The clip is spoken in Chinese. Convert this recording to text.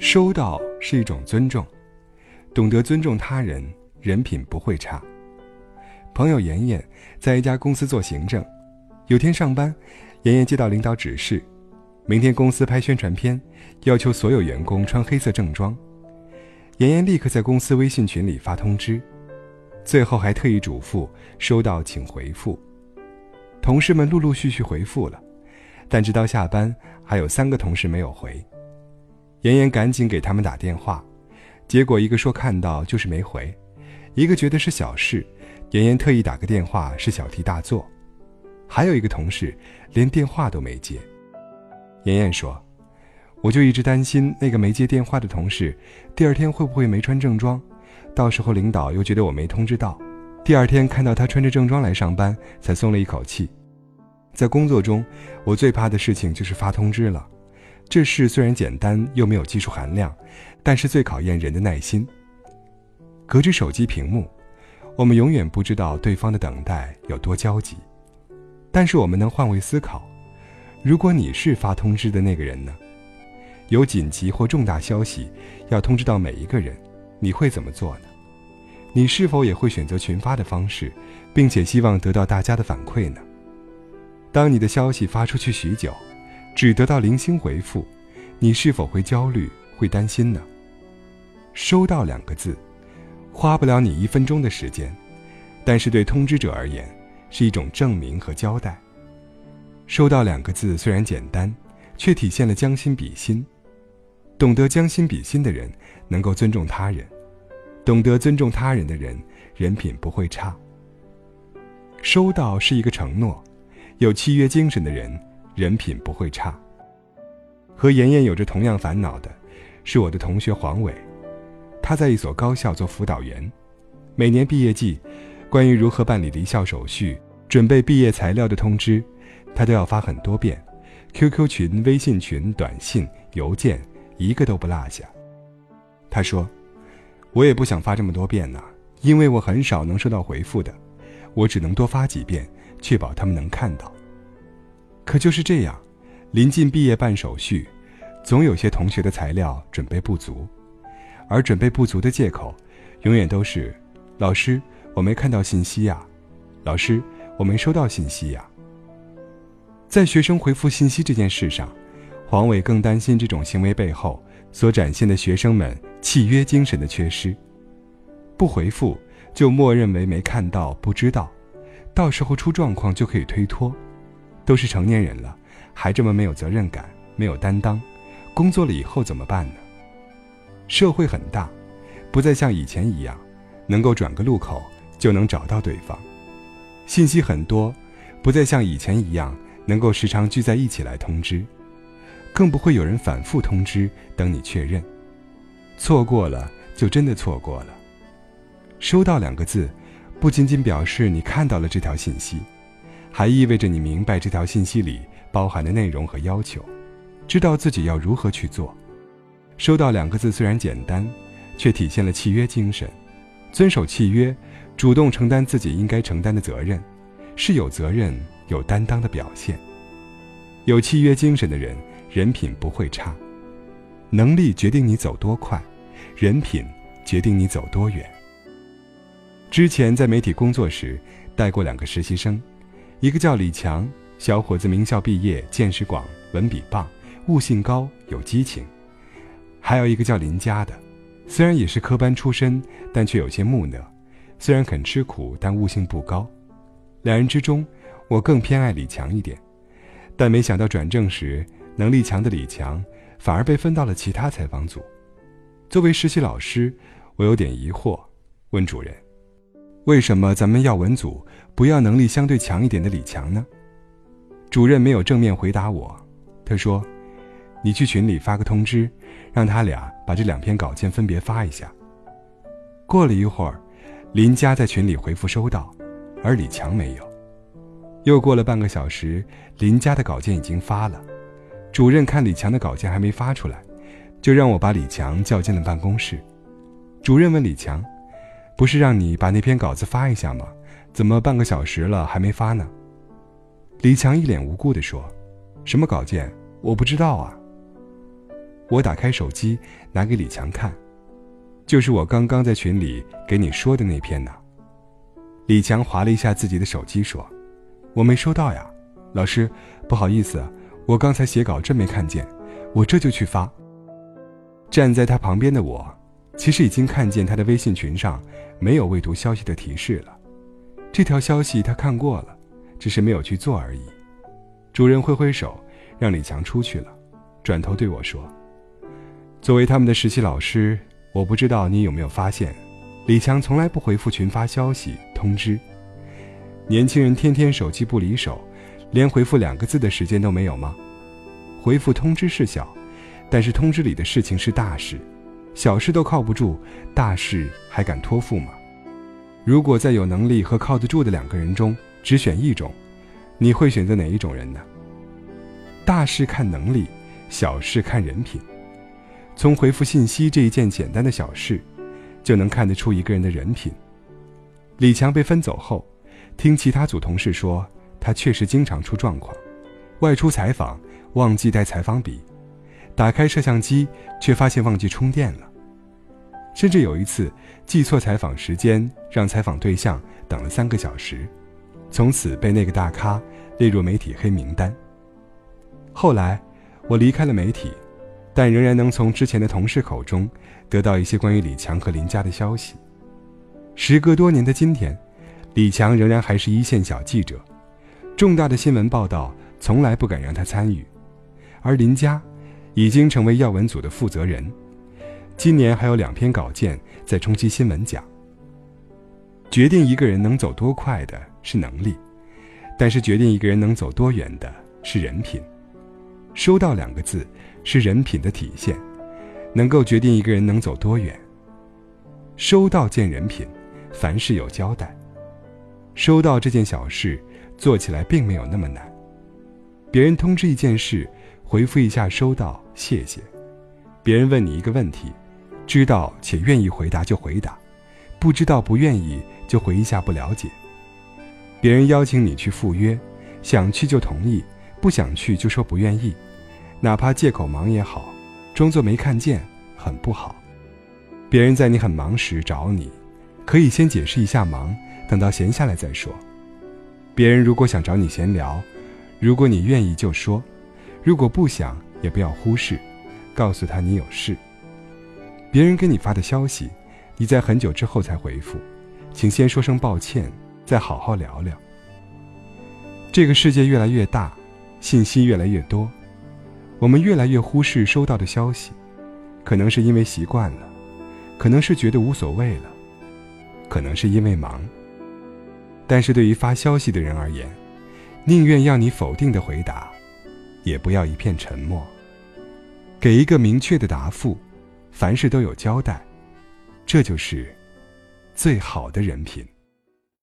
收到是一种尊重，懂得尊重他人，人品不会差。朋友妍妍在一家公司做行政，有天上班，妍妍接到领导指示，明天公司拍宣传片，要求所有员工穿黑色正装。妍妍立刻在公司微信群里发通知，最后还特意嘱咐收到请回复。同事们陆陆续续回复了，但直到下班，还有三个同事没有回。妍妍赶紧给他们打电话，结果一个说看到就是没回，一个觉得是小事。妍妍特意打个电话是小题大做，还有一个同事连电话都没接。妍妍说：“我就一直担心那个没接电话的同事，第二天会不会没穿正装，到时候领导又觉得我没通知到。第二天看到他穿着正装来上班，才松了一口气。在工作中，我最怕的事情就是发通知了，这事虽然简单又没有技术含量，但是最考验人的耐心。隔着手机屏幕。”我们永远不知道对方的等待有多焦急，但是我们能换位思考：如果你是发通知的那个人呢？有紧急或重大消息要通知到每一个人，你会怎么做呢？你是否也会选择群发的方式，并且希望得到大家的反馈呢？当你的消息发出去许久，只得到零星回复，你是否会焦虑、会担心呢？收到两个字。花不了你一分钟的时间，但是对通知者而言，是一种证明和交代。收到两个字虽然简单，却体现了将心比心。懂得将心比心的人，能够尊重他人；懂得尊重他人的人，人品不会差。收到是一个承诺，有契约精神的人，人品不会差。和妍妍有着同样烦恼的，是我的同学黄伟。他在一所高校做辅导员，每年毕业季，关于如何办理离校手续、准备毕业材料的通知，他都要发很多遍，QQ 群、微信群、短信、邮件，一个都不落下。他说：“我也不想发这么多遍呢，因为我很少能收到回复的，我只能多发几遍，确保他们能看到。可就是这样，临近毕业办手续，总有些同学的材料准备不足。”而准备不足的借口，永远都是：老师，我没看到信息呀；老师，我没收到信息呀。在学生回复信息这件事上，黄伟更担心这种行为背后所展现的学生们契约精神的缺失。不回复就默认为没看到、不知道，到时候出状况就可以推脱。都是成年人了，还这么没有责任感、没有担当，工作了以后怎么办呢？社会很大，不再像以前一样，能够转个路口就能找到对方；信息很多，不再像以前一样能够时常聚在一起来通知，更不会有人反复通知等你确认。错过了就真的错过了。收到两个字，不仅仅表示你看到了这条信息，还意味着你明白这条信息里包含的内容和要求，知道自己要如何去做。收到两个字虽然简单，却体现了契约精神。遵守契约，主动承担自己应该承担的责任，是有责任、有担当的表现。有契约精神的人，人品不会差。能力决定你走多快，人品决定你走多远。之前在媒体工作时，带过两个实习生，一个叫李强，小伙子名校毕业，见识广，文笔棒，悟性高，有激情。还有一个叫林佳的，虽然也是科班出身，但却有些木讷；虽然肯吃苦，但悟性不高。两人之中，我更偏爱李强一点。但没想到转正时，能力强的李强反而被分到了其他采访组。作为实习老师，我有点疑惑，问主任：“为什么咱们要文组不要能力相对强一点的李强呢？”主任没有正面回答我，他说。你去群里发个通知，让他俩把这两篇稿件分别发一下。过了一会儿，林佳在群里回复收到，而李强没有。又过了半个小时，林佳的稿件已经发了，主任看李强的稿件还没发出来，就让我把李强叫进了办公室。主任问李强：“不是让你把那篇稿子发一下吗？怎么半个小时了还没发呢？”李强一脸无辜地说：“什么稿件？我不知道啊。”我打开手机，拿给李强看，就是我刚刚在群里给你说的那篇呢。李强划了一下自己的手机，说：“我没收到呀，老师，不好意思，我刚才写稿真没看见，我这就去发。”站在他旁边的我，其实已经看见他的微信群上没有未读消息的提示了。这条消息他看过了，只是没有去做而已。主任挥挥手，让李强出去了，转头对我说：“作为他们的实习老师，我不知道你有没有发现，李强从来不回复群发消息通知。年轻人天天手机不离手，连回复两个字的时间都没有吗？回复通知是小。”但是通知里的事情是大事，小事都靠不住，大事还敢托付吗？如果在有能力和靠得住的两个人中只选一种，你会选择哪一种人呢？大事看能力，小事看人品。从回复信息这一件简单的小事，就能看得出一个人的人品。李强被分走后，听其他组同事说，他确实经常出状况，外出采访忘记带采访笔。打开摄像机，却发现忘记充电了。甚至有一次记错采访时间，让采访对象等了三个小时，从此被那个大咖列入媒体黑名单。后来我离开了媒体，但仍然能从之前的同事口中得到一些关于李强和林佳的消息。时隔多年的今天，李强仍然还是一线小记者，重大的新闻报道从来不敢让他参与，而林佳。已经成为要闻组的负责人，今年还有两篇稿件在冲击新闻奖。决定一个人能走多快的是能力，但是决定一个人能走多远的是人品。收到两个字是人品的体现，能够决定一个人能走多远。收到见人品，凡事有交代。收到这件小事，做起来并没有那么难。别人通知一件事。回复一下收到，谢谢。别人问你一个问题，知道且愿意回答就回答，不知道不愿意就回一下不了解。别人邀请你去赴约，想去就同意，不想去就说不愿意，哪怕借口忙也好，装作没看见很不好。别人在你很忙时找你，可以先解释一下忙，等到闲下来再说。别人如果想找你闲聊，如果你愿意就说。如果不想，也不要忽视，告诉他你有事。别人给你发的消息，你在很久之后才回复，请先说声抱歉，再好好聊聊。这个世界越来越大，信息越来越多，我们越来越忽视收到的消息，可能是因为习惯了，可能是觉得无所谓了，可能是因为忙。但是对于发消息的人而言，宁愿要你否定的回答。也不要一片沉默，给一个明确的答复，凡事都有交代，这就是最好的人品。